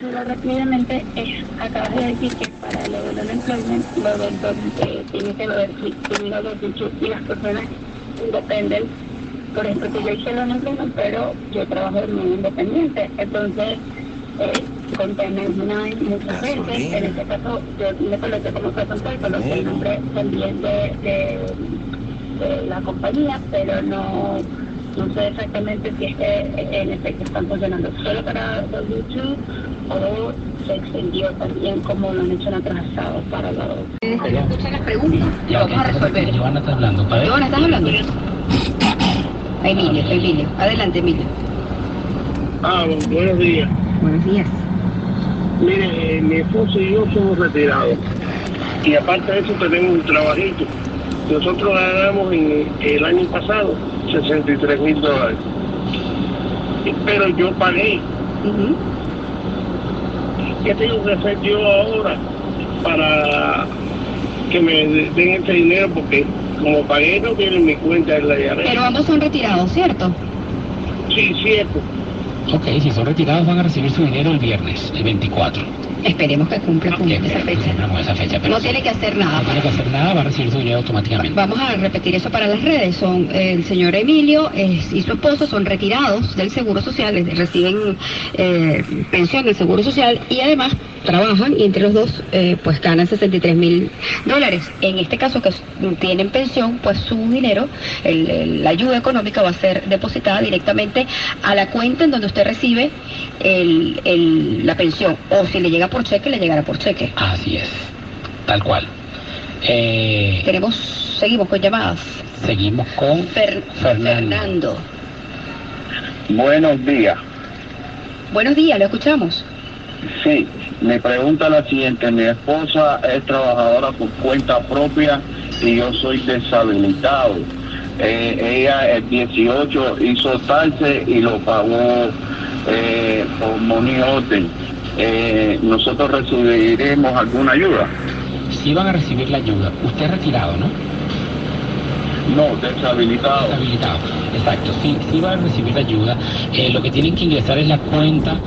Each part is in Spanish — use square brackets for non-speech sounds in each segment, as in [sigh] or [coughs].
Pero rápidamente eh, acabas de decir que para lo del unemployment, lo del eh, tiene que ver con los derechos y las personas independen. Por ejemplo, si yo hice el unemployment, pero yo trabajo de manera independiente. Entonces, eh, con Tenet muchas veces, en este caso, yo me coloqué como personal, coloqué el nombre también de, de, de la compañía, pero no no sé exactamente si es que en efecto están funcionando solo para W2 o se extendió también como lo han hecho en otros estados para los... Escucha las preguntas y vamos a resolver. Está hablando. ¿para Joana, ¿estás hablando? Emilio, Emilio. Adelante, Emilio. Ah, buenos días. Buenos días. Mire, eh, mi esposo y yo somos retirados. Y aparte de eso tenemos un trabajito. Nosotros ganamos en el año pasado 63 mil dólares. Pero yo pagué. ¿Qué tengo que hacer yo ahora para que me den este dinero? Porque como pagué no tiene mi cuenta en la IRS. Pero ambos son retirados, ¿cierto? Sí, cierto. Ok, si son retirados van a recibir su dinero el viernes, el 24. Esperemos que cumpla con esa fecha. Con esa fecha pero No sí, tiene que hacer nada. no tiene que hacer nada, va a recibir su dinero automáticamente. Vamos a repetir eso para las redes. Son eh, el señor Emilio eh, y su esposo son retirados del Seguro Social, reciben eh, pensión del Seguro Social y además trabajan y entre los dos eh, pues ganan 63 mil dólares. En este caso que tienen pensión, pues su dinero, el- el- la ayuda económica va a ser depositada directamente a la cuenta en donde usted recibe el- el- la pensión. O si le llega por cheque, le llegará por cheque. Así es, tal cual. Eh, Tenemos, seguimos con llamadas. seguimos con Fer- Fernando. Fernando. Buenos días. Buenos días, lo escuchamos. Sí, mi pregunta la siguiente. Mi esposa es trabajadora por cuenta propia y yo soy deshabilitado. Eh, ella el 18 hizo taxes y lo pagó eh, por money order. Eh, nosotros recibiremos alguna ayuda. Si van a recibir la ayuda, usted es retirado, ¿no? No, deshabilitado. Deshabilitado. Exacto, sí, sí van a recibir ayuda. Eh, lo que tienen que ingresar es la cuenta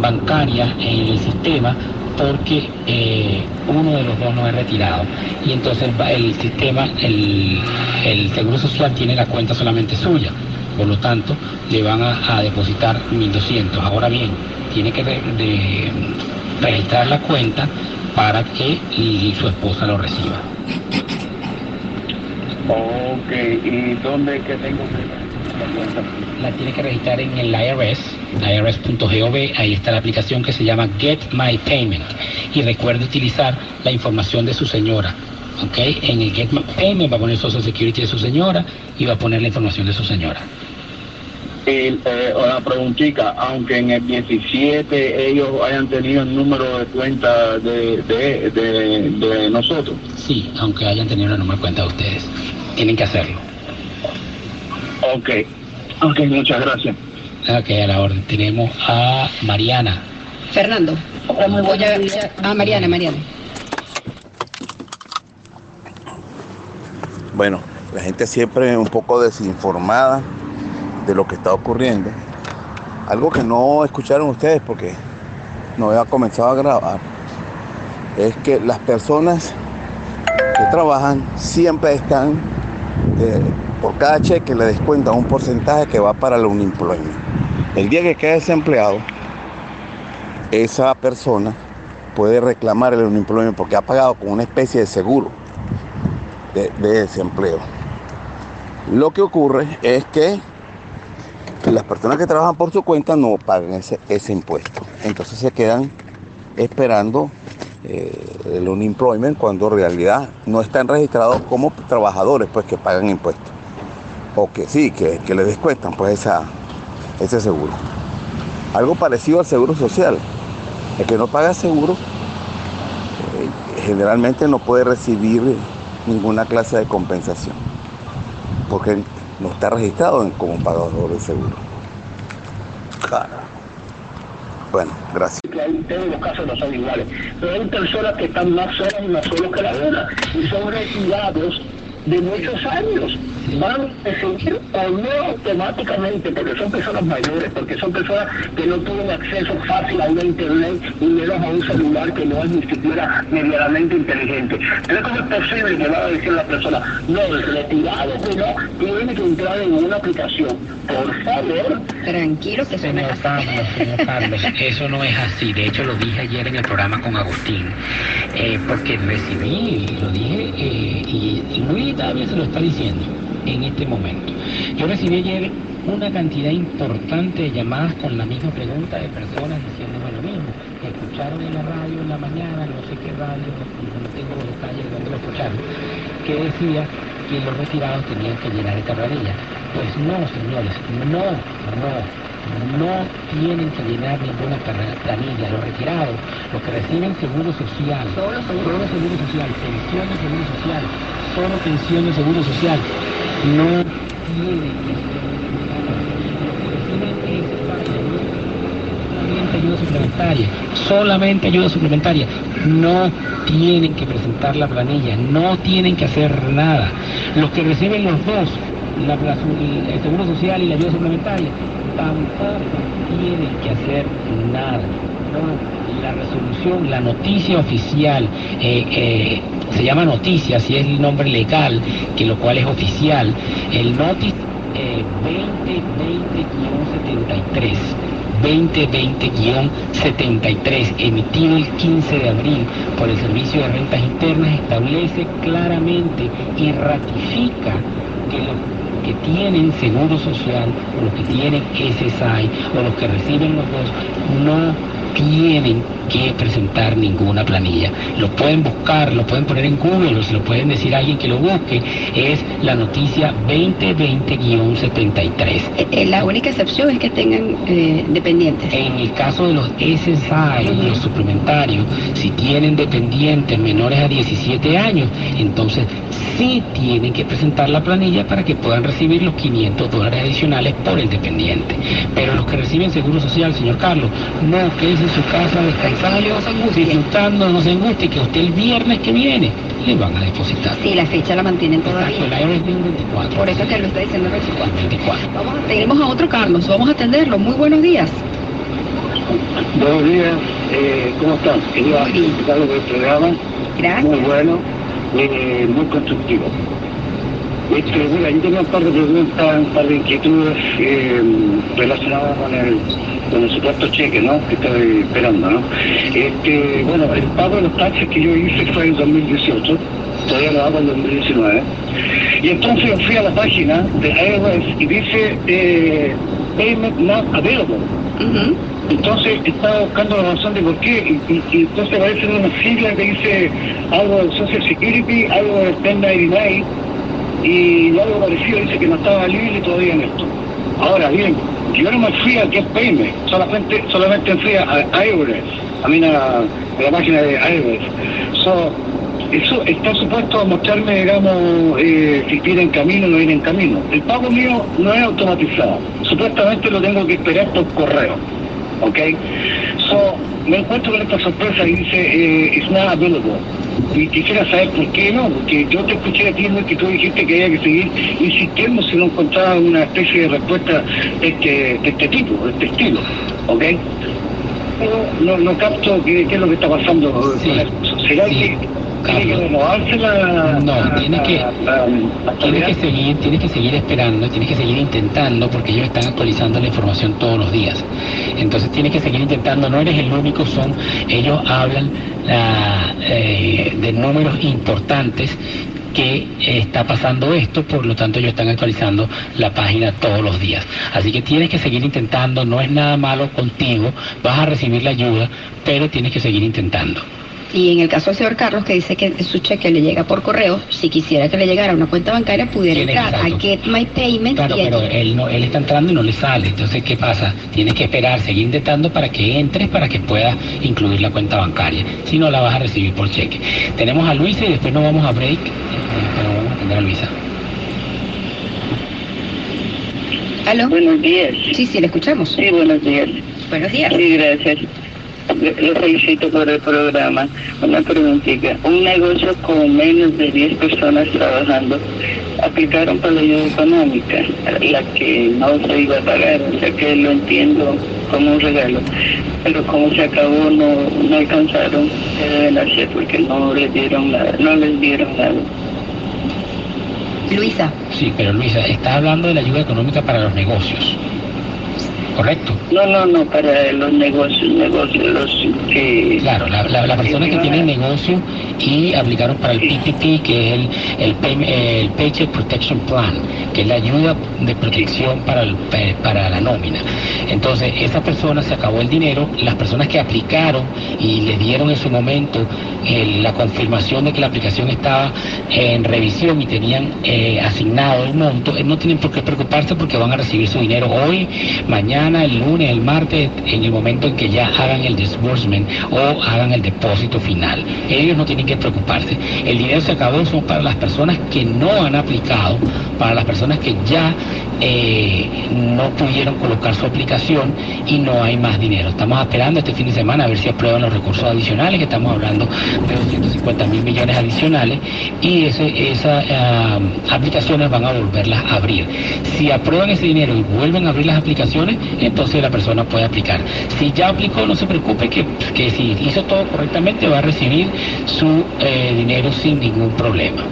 bancaria en el sistema porque eh, uno de los dos no es retirado. Y entonces el sistema, el, el Seguro Social tiene la cuenta solamente suya. Por lo tanto, le van a, a depositar 1.200. Ahora bien, tiene que re- registrar la cuenta para que su esposa lo reciba. Ok, ¿y dónde es que tengo que la cuenta? la tiene que registrar en el IRS, irs.gov, ahí está la aplicación que se llama Get My Payment. Y recuerde utilizar la información de su señora. ¿Ok? En el Get My Payment va a poner Social Security de su señora y va a poner la información de su señora. Y, eh, una preguntita, aunque en el 17 ellos hayan tenido el número de cuenta de, de, de, de nosotros. Sí, aunque hayan tenido el número de cuenta de ustedes. Tienen que hacerlo. Ok, ok, muchas gracias. Ok, a la orden. Tenemos a Mariana. Fernando. Voy a, ya- ah, Mariana, Mariana. Bueno, la gente siempre un poco desinformada de lo que está ocurriendo. Algo que no escucharon ustedes porque no había comenzado a grabar, es que las personas que trabajan siempre están, por cada cheque le descuentan un porcentaje que va para el unemployment. El día que quede desempleado, esa persona puede reclamar el unemployment porque ha pagado con una especie de seguro de, de desempleo. Lo que ocurre es que las personas que trabajan por su cuenta no pagan ese impuesto. Entonces se quedan esperando eh, el unemployment cuando en realidad no están registrados como trabajadores pues que pagan impuestos. O que sí, que, que le descuentan pues esa, ese seguro. Algo parecido al seguro social. El que no paga seguro eh, generalmente no puede recibir ninguna clase de compensación porque no está registrado como pagador de seguro. Bueno, gracias. Todos los casos no son iguales, pero hay personas que están más solas y más solos que la una y son retirados de muchos años van a seguir o no automáticamente, porque son personas mayores, porque son personas que no tienen acceso fácil a una internet y menos a un celular que no es ni siquiera medianamente inteligente. Pero ¿cómo es posible que va a decir la persona, no, es retirado, pero tiene que entrar en una aplicación? Por favor. Tranquilo que señor Carlos, señor Carlos, eso no es así. De hecho, lo dije ayer en el programa con Agustín, eh, porque recibí, lo dije, eh, y, y muy también se lo está diciendo en este momento. Yo recibí ayer una cantidad importante de llamadas con la misma pregunta de personas diciéndome lo mismo. Escucharon en la radio en la mañana, no sé qué radio, no tengo detalles de dónde lo escucharon, que decía que los retirados tenían que llenar esta planilla. Pues no, señores, no, no, no tienen que llenar ninguna planilla. Los retirados, los que reciben seguro social, solo seguro, seguro social, pensión de seguro social, solo pensión de seguro social, no tienen solamente ayuda suplementaria, solamente ayuda suplementaria, no tienen que presentar la planilla, no tienen que hacer nada. Los que reciben los dos, el seguro social y la ayuda suplementaria, tampoco tienen que hacer nada. No, la resolución, la noticia oficial, eh, eh, se llama noticia, si es el nombre legal, que lo cual es oficial, el notice eh, 2020-73. 2020-73, emitido el 15 de abril por el Servicio de Rentas Internas, establece claramente y ratifica que los que tienen seguro social o los que tienen SSI o los que reciben los dos no tienen que presentar ninguna planilla. Lo pueden buscar, lo pueden poner en Google o se lo pueden decir a alguien que lo busque. Es la noticia 2020-73. Eh, eh, la única excepción es que tengan eh, dependientes. En el caso de los SSI, los suplementarios, si tienen dependientes menores a 17 años, entonces sí tienen que presentar la planilla para que puedan recibir los 500 dólares adicionales por el dependiente. Pero los que reciben seguro social, señor Carlos, no, que es en su casa descansando, disfrutando, no se angustie, que usted el viernes que viene le van a depositar. Sí, la fecha la mantienen todavía. Exacto, el es de un 24. Por eso que lo está diciendo el 24. 24. Vamos, a- tenemos a otro Carlos, vamos a atenderlo. Muy buenos días. Buenos días, eh, ¿cómo están? Quería felicitarlos por el programa, Gracias. muy bueno, eh, muy constructivo. Este, mira, yo tengo un par de preguntas, un par de inquietudes eh, relacionadas con el, con el supuesto cheque, ¿no? Que estoy esperando, ¿no? Este, bueno, el pago de los taxes que yo hice fue en 2018, todavía lo hago en 2019. Y entonces fui a la página de IRS y dice eh, Payment Not Available. Entonces estaba buscando la razón de por qué, y, y- y entonces aparece una sigla que dice algo de Social Security, algo de 1099, y algo parecido dice que no estaba libre todavía en esto. Ahora bien, yo no me fui a Get Payment, solamente, solamente fui a IRS, a mí a, la- a página de IRS. So, eso está supuesto a mostrarme, digamos, eh, si viene en camino o no viene en camino. El pago mío no es automatizado. Supuestamente lo tengo que esperar por correo. ¿Ok? So, me encuentro con esta sorpresa y dice, eh, it's not available. Y quisiera saber por qué no, porque yo te escuché a ti, que tú dijiste que había que seguir insistiendo si no encontraba una especie de respuesta de este, de este tipo, de este estilo. ¿Ok? Pero no, no capto qué, qué es lo que está pasando con Sí. ¿Será sí, que tiene. No, tiene que- Tienes que seguir, tienes que seguir esperando, tienes que seguir intentando, porque ellos están actualizando la información todos los días. Entonces tienes que seguir intentando, no eres el único, son, ellos hablan eh, de números importantes que eh, está pasando esto, por lo tanto ellos están actualizando la página todos los días. Así que tienes que seguir intentando, no es nada malo contigo, vas a recibir la ayuda, pero tienes que seguir intentando. Y en el caso del señor Carlos, que dice que su cheque le llega por correo, si quisiera que le llegara a una cuenta bancaria, pudiera Tiene, entrar a. Get My Payment Claro, y allí- pero él, no, él está entrando y no le sale. Entonces, ¿qué pasa? Tiene que esperar, seguir intentando para que entres, para que pueda incluir la cuenta bancaria. Si no, la vas a recibir por cheque. Tenemos a Luisa y después nos vamos a break. eh, Pero vamos a atender a Luisa. ¿Aló? Buenos días. Sí, sí, le escuchamos. Sí, buenos días. Buenos días. Sí, gracias. Lo felicito por el programa. Una preguntita. Un negocio con menos de 10 personas trabajando aplicaron para la ayuda económica, la que no se iba a pagar, o sea que lo entiendo como un regalo. Pero como se acabó, no, no alcanzaron, ¿qué deben hacer? Porque no les dieron nada, no les dieron nada. Luisa. Sí, pero Luisa, está hablando de la ayuda económica para los negocios. ¿Correcto? No, no, no, para los negocios, negocios, los que... Claro, la, la, la persona que tiene negocio y aplicaron para el PPP, que es el, el, el Paycheck Protection Plan, que es la ayuda de protección para, el, eh, para la nómina. Entonces, esa persona se acabó el dinero, las personas que aplicaron y les dieron en su momento eh, la confirmación de que la aplicación estaba en revisión y tenían eh, asignado el monto, eh, no tienen por qué preocuparse porque van a recibir su dinero hoy, mañana, el lunes, el martes, en el momento en que ya hagan el disbursement o hagan el depósito final. Ellos no tienen que preocuparse. El dinero se acabó, son para las personas que no han aplicado, para las personas que ya eh, no pudieron colocar su aplicación y no hay más dinero. Estamos esperando este fin de semana a ver si aprueban los recursos adicionales, que estamos hablando de 250 mil millones adicionales, y esas ah, aplicaciones van a volverlas a abrir. Si aprueban ese dinero y vuelven a abrir las aplicaciones, entonces la persona puede aplicar. Si ya aplicó, no se preocupe que si hizo todo correctamente va a recibir su eh, dinero sin ningún problema.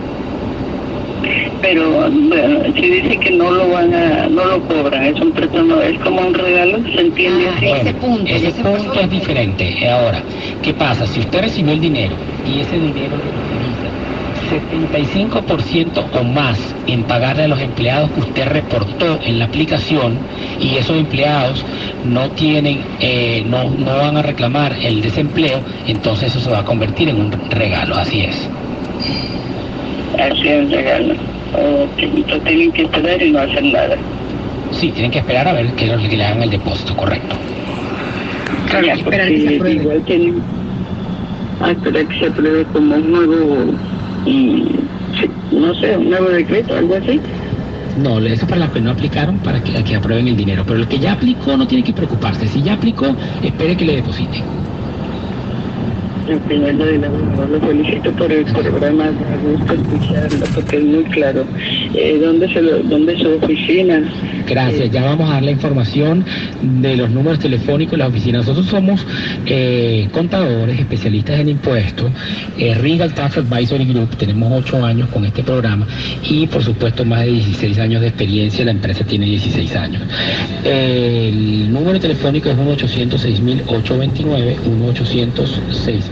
Pero bueno, si dice que no lo van a, no lo cobran, es un préstamo, es como un regalo, ¿se entiende Ah, así? ese punto, Ese punto es diferente. Ahora, ¿qué pasa? Si usted recibió el dinero y ese dinero lo utiliza 75% o más en pagarle a los empleados que usted reportó en la aplicación y esos empleados no tienen, eh, no, no van a reclamar el desempleo, entonces eso se va a convertir en un regalo, así es. Así es un regalo. Ok, entonces tienen que esperar y no hacer nada. Sí, tienen que esperar a ver que, que le hagan el depósito, correcto. Claro, Ya, hay que esperar que se porque apruebe. Igual tienen a esperar que se apruebe como un nuevo, no sé, un nuevo decreto, algo así. No, eso es para los que no aplicaron para que, que aprueben el dinero. Pero el que ya aplicó no tiene que preocuparse. Si ya aplicó, espere que le depositen. En primer lugar, lo felicito por el programa, me gusta escucharlo porque es muy claro. Eh, ¿dónde, se lo, ¿Dónde es su oficina? Gracias, ya vamos a dar la información de los números telefónicos de la oficina. Nosotros somos eh, contadores, especialistas en impuestos, eh, Regal Tax Advisory Group, tenemos ocho años con este programa y por supuesto más de 16 años de experiencia, la empresa tiene 16 años. El número telefónico es 1-806-829,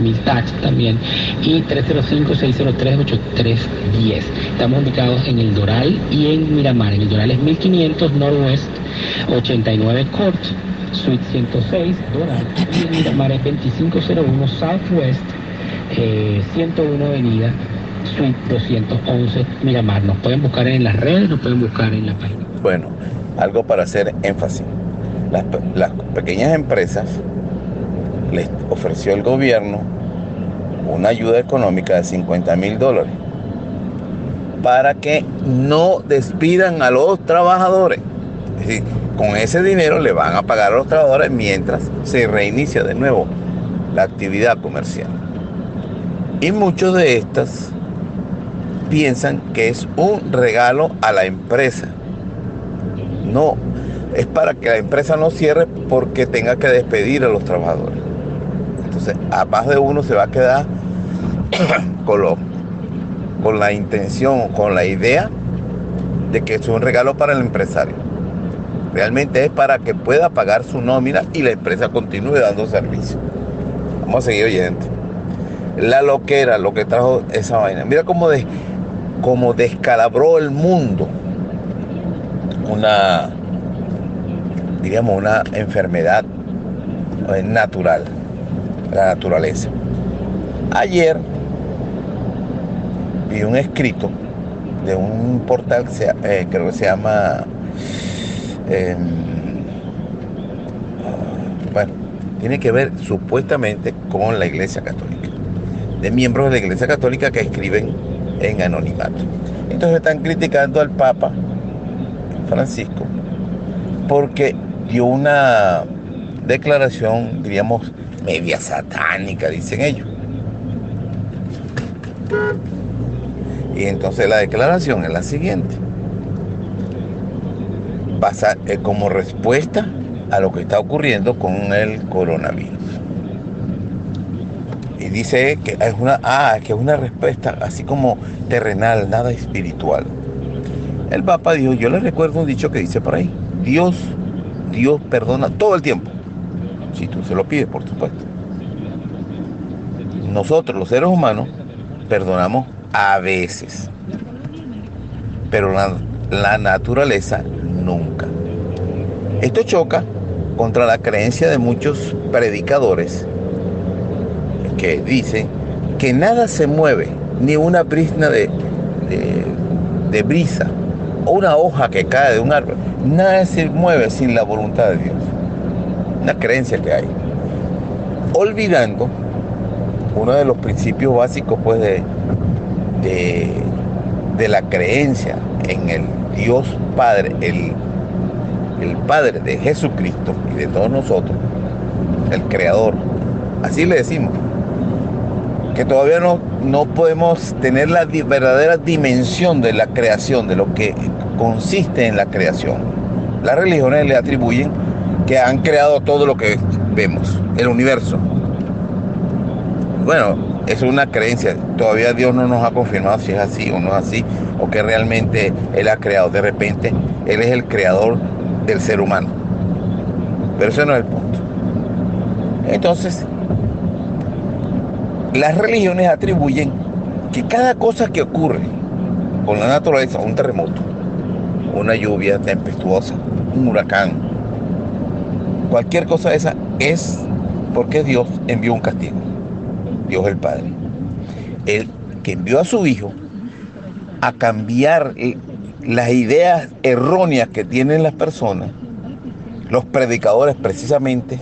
1-800-6000 tax también y 305-603-8310. Estamos ubicados en el Doral y en Miramar. En el Doral es 1500 Northwest 89 Court, Suite 106, Doral. Y en Miramar es 2501 Southwest eh, 101 Avenida, Suite 211 Miramar. Nos pueden buscar en las redes, nos pueden buscar en la página. Bueno, algo para hacer énfasis. Las pequeñas empresas les ofreció el gobierno una ayuda económica de 50 mil dólares para que no despidan a los trabajadores. Es decir, con ese dinero le van a pagar a los trabajadores mientras se reinicia de nuevo la actividad comercial. Y muchos de estas piensan que es un regalo a la empresa. No, es para que la empresa no cierre porque tenga que despedir a los trabajadores. Entonces, a más de uno se va a quedar [coughs] con, lo- con la intención, con la idea de que es un regalo para el empresario. Realmente es para que pueda pagar su nómina y la empresa continúe dando servicio. Vamos a seguir oyendo. La loquera, lo que trajo esa vaina. Mira cómo, de, cómo descalabró el mundo una, diríamos, una enfermedad natural, la naturaleza. Ayer vi un escrito de un portal que se, eh, creo que se llama em, bueno, tiene que ver supuestamente con la Iglesia Católica, de miembros de la Iglesia Católica que escriben en anonimato. Entonces están criticando al Papa Francisco porque dio una declaración, diríamos, media satánica, dicen ellos. Y entonces la declaración es la siguiente. Pasa eh, como respuesta a lo que está ocurriendo con el coronavirus. Y dice que es una, ah, que es una respuesta así como terrenal, nada espiritual. El Papa dijo, yo le recuerdo un dicho que dice por ahí, Dios, Dios perdona todo el tiempo. Si tú se lo pides, por supuesto. Nosotros, los seres humanos, perdonamos a veces. Pero la, la naturaleza nunca. Esto choca contra la creencia de muchos predicadores que dicen que nada se mueve, ni una brisna de, de, brisa o una hoja que cae de un árbol, nada se mueve sin la voluntad de Dios. Una creencia que hay. Olvidando uno de los principios básicos pues de, de, la creencia en el Dios Padre, el el Padre de Jesucristo y de todos nosotros, el Creador. Así le decimos. Que todavía no, no podemos tener la verdadera dimensión de la creación, de lo que consiste en la creación. Las religiones le atribuyen que han creado todo lo que vemos, el universo. Bueno, es una creencia. Todavía Dios no nos ha confirmado si es así o no es así, o que realmente Él ha creado. De repente, Él es el creador del ser humano. Pero ese no es el punto. Entonces, las religiones atribuyen que cada cosa que ocurre con la naturaleza, un terremoto, una lluvia tempestuosa, un huracán, cualquier cosa de esa es porque Dios envió un castigo. Dios el Padre. Él que envió a su Hijo a cambiar las ideas erróneas que tienen las personas, los predicadores precisamente,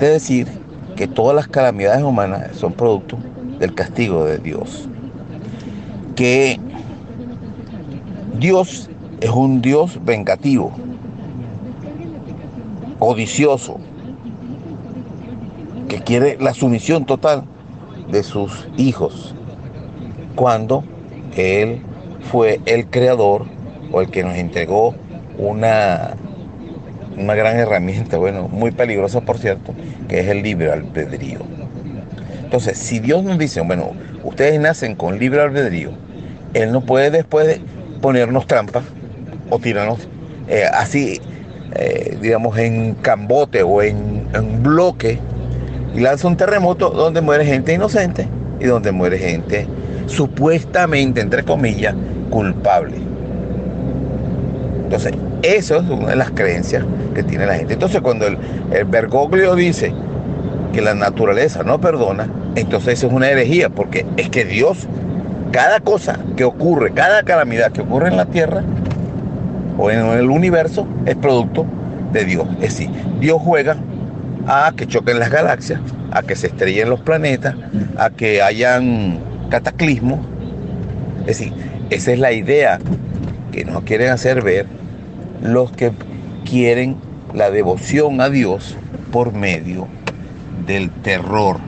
de decir que todas las calamidades humanas son producto del castigo de Dios. Que Dios es un Dios vengativo, que quiere la sumisión total de sus hijos, cuando Él fue el creador o el que nos entregó una, una gran herramienta, bueno, muy peligrosa por cierto, que es el libre albedrío. Entonces, si Dios nos dice, bueno, ustedes nacen con libre albedrío, Él no puede después ponernos trampas o tirarnos eh, así, eh, digamos, en cambote o en, en bloque y lanza un terremoto donde muere gente inocente y donde muere gente supuestamente, entre comillas, culpable. Entonces, eso es una de las creencias que tiene la gente. Entonces, cuando el, el Bergoglio dice que la naturaleza no perdona, entonces eso es una herejía, porque es que Dios, cada cosa que ocurre, cada calamidad que ocurre en la tierra o en el universo, es producto de Dios. Es decir, Dios juega a que choquen las galaxias, a que se estrellen los planetas, a que hayan cataclismos. Es decir, esa es la idea que nos quieren hacer ver los que quieren la devoción a Dios por medio del terror,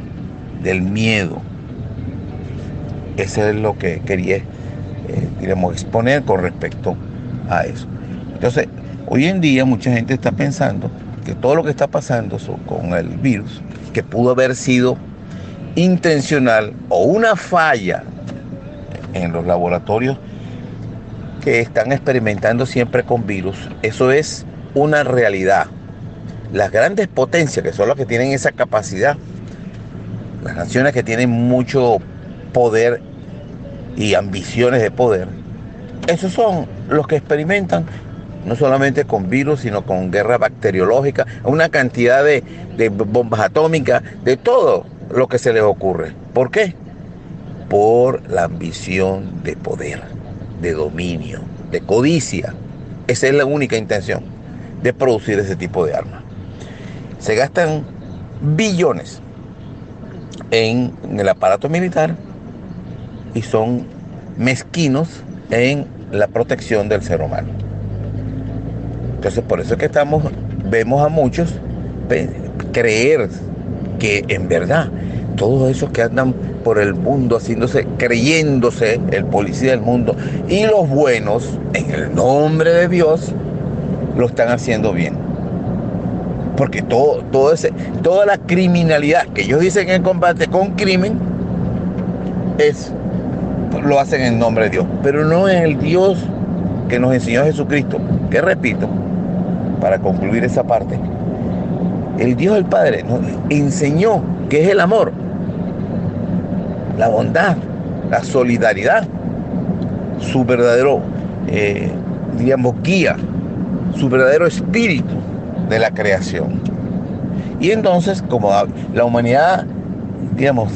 del miedo. Eso es lo que quería, eh, exponer con respecto a eso. Entonces, hoy en día mucha gente está pensando que todo lo que está pasando con el virus, que pudo haber sido intencional o una falla en los laboratorios que están experimentando siempre con virus, eso es una realidad. Las grandes potencias, que son las que tienen esa capacidad, las naciones que tienen mucho poder y ambiciones de poder, esos son los que experimentan no solamente con virus, sino con guerra bacteriológica, una cantidad de, de bombas atómicas, de todo lo que se les ocurre ¿Por qué? Por la ambición de poder, de dominio, de codicia. Esa es la única intención de producir ese tipo de armas. Se gastan billones en el aparato militar y son mezquinos en la protección del ser humano. Entonces por eso es que estamos, vemos a muchos creer que en verdad todos esos que andan por el mundo haciéndose, creyéndose el policía del mundo y los buenos, en el nombre de Dios, lo están haciendo bien. Porque todo, todo ese, toda la criminalidad que ellos dicen en combate con crimen es lo hacen en nombre de Dios, pero no es el Dios que nos enseñó Jesucristo, que repito, para concluir esa parte, el Dios del Padre nos enseñó que es el amor, la bondad, la solidaridad, su verdadero, eh, digamos, guía, su verdadero espíritu de la creación. Y entonces, como la humanidad, digamos,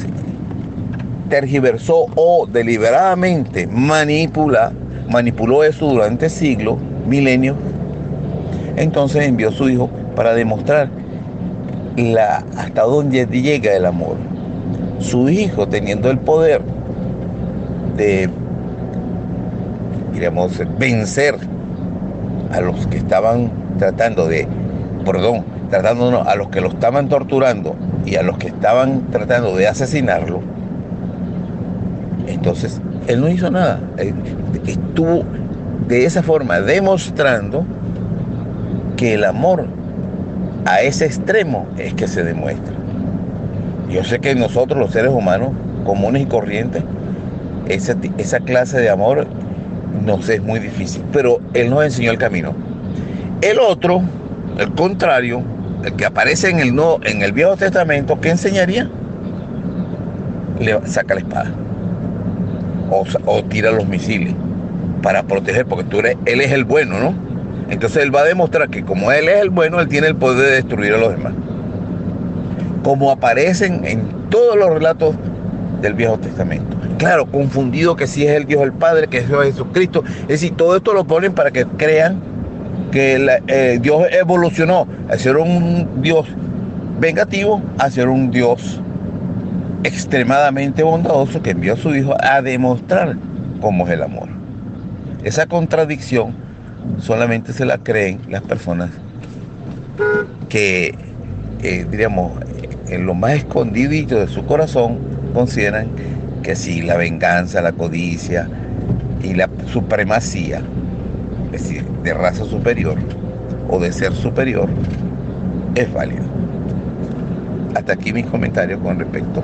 tergiversó o deliberadamente manipula, manipuló eso durante siglos, milenios, entonces envió a su hijo para demostrar la, hasta dónde llega el amor. Su hijo teniendo el poder de, digamos, vencer a los que estaban tratando de, perdón, tratando a los que lo estaban torturando y a los que estaban tratando de asesinarlo, entonces, él no hizo nada. Estuvo de esa forma demostrando que el amor a ese extremo es que se demuestra. Yo sé que nosotros los seres humanos comunes y corrientes, esa, clase de amor nos es muy difícil, pero Él nos enseñó el camino. El otro, el contrario, el que aparece en el, no, en el Viejo Testamento, ¿qué enseñaría? Saca la espada o, tira los misiles para proteger, porque tú eres, él es el bueno, ¿no? Entonces él va a demostrar que como él es el bueno, él tiene el poder de destruir a los demás. Como aparecen en todos los relatos del Viejo Testamento. Claro, confundido que si es el Dios el Padre, que es Dios Jesucristo. Es decir, todo esto lo ponen para que crean que eh, Dios evolucionó a ser un Dios vengativo a ser un Dios extremadamente bondadoso que envió a su Hijo a demostrar cómo es el amor. Esa contradicción solamente se la creen las personas que, eh, diríamos, en lo más escondidito de su corazón consideran que si la venganza, la codicia y la supremacía, es decir, de raza superior o de ser superior, es válido. Hasta aquí mis comentarios con respecto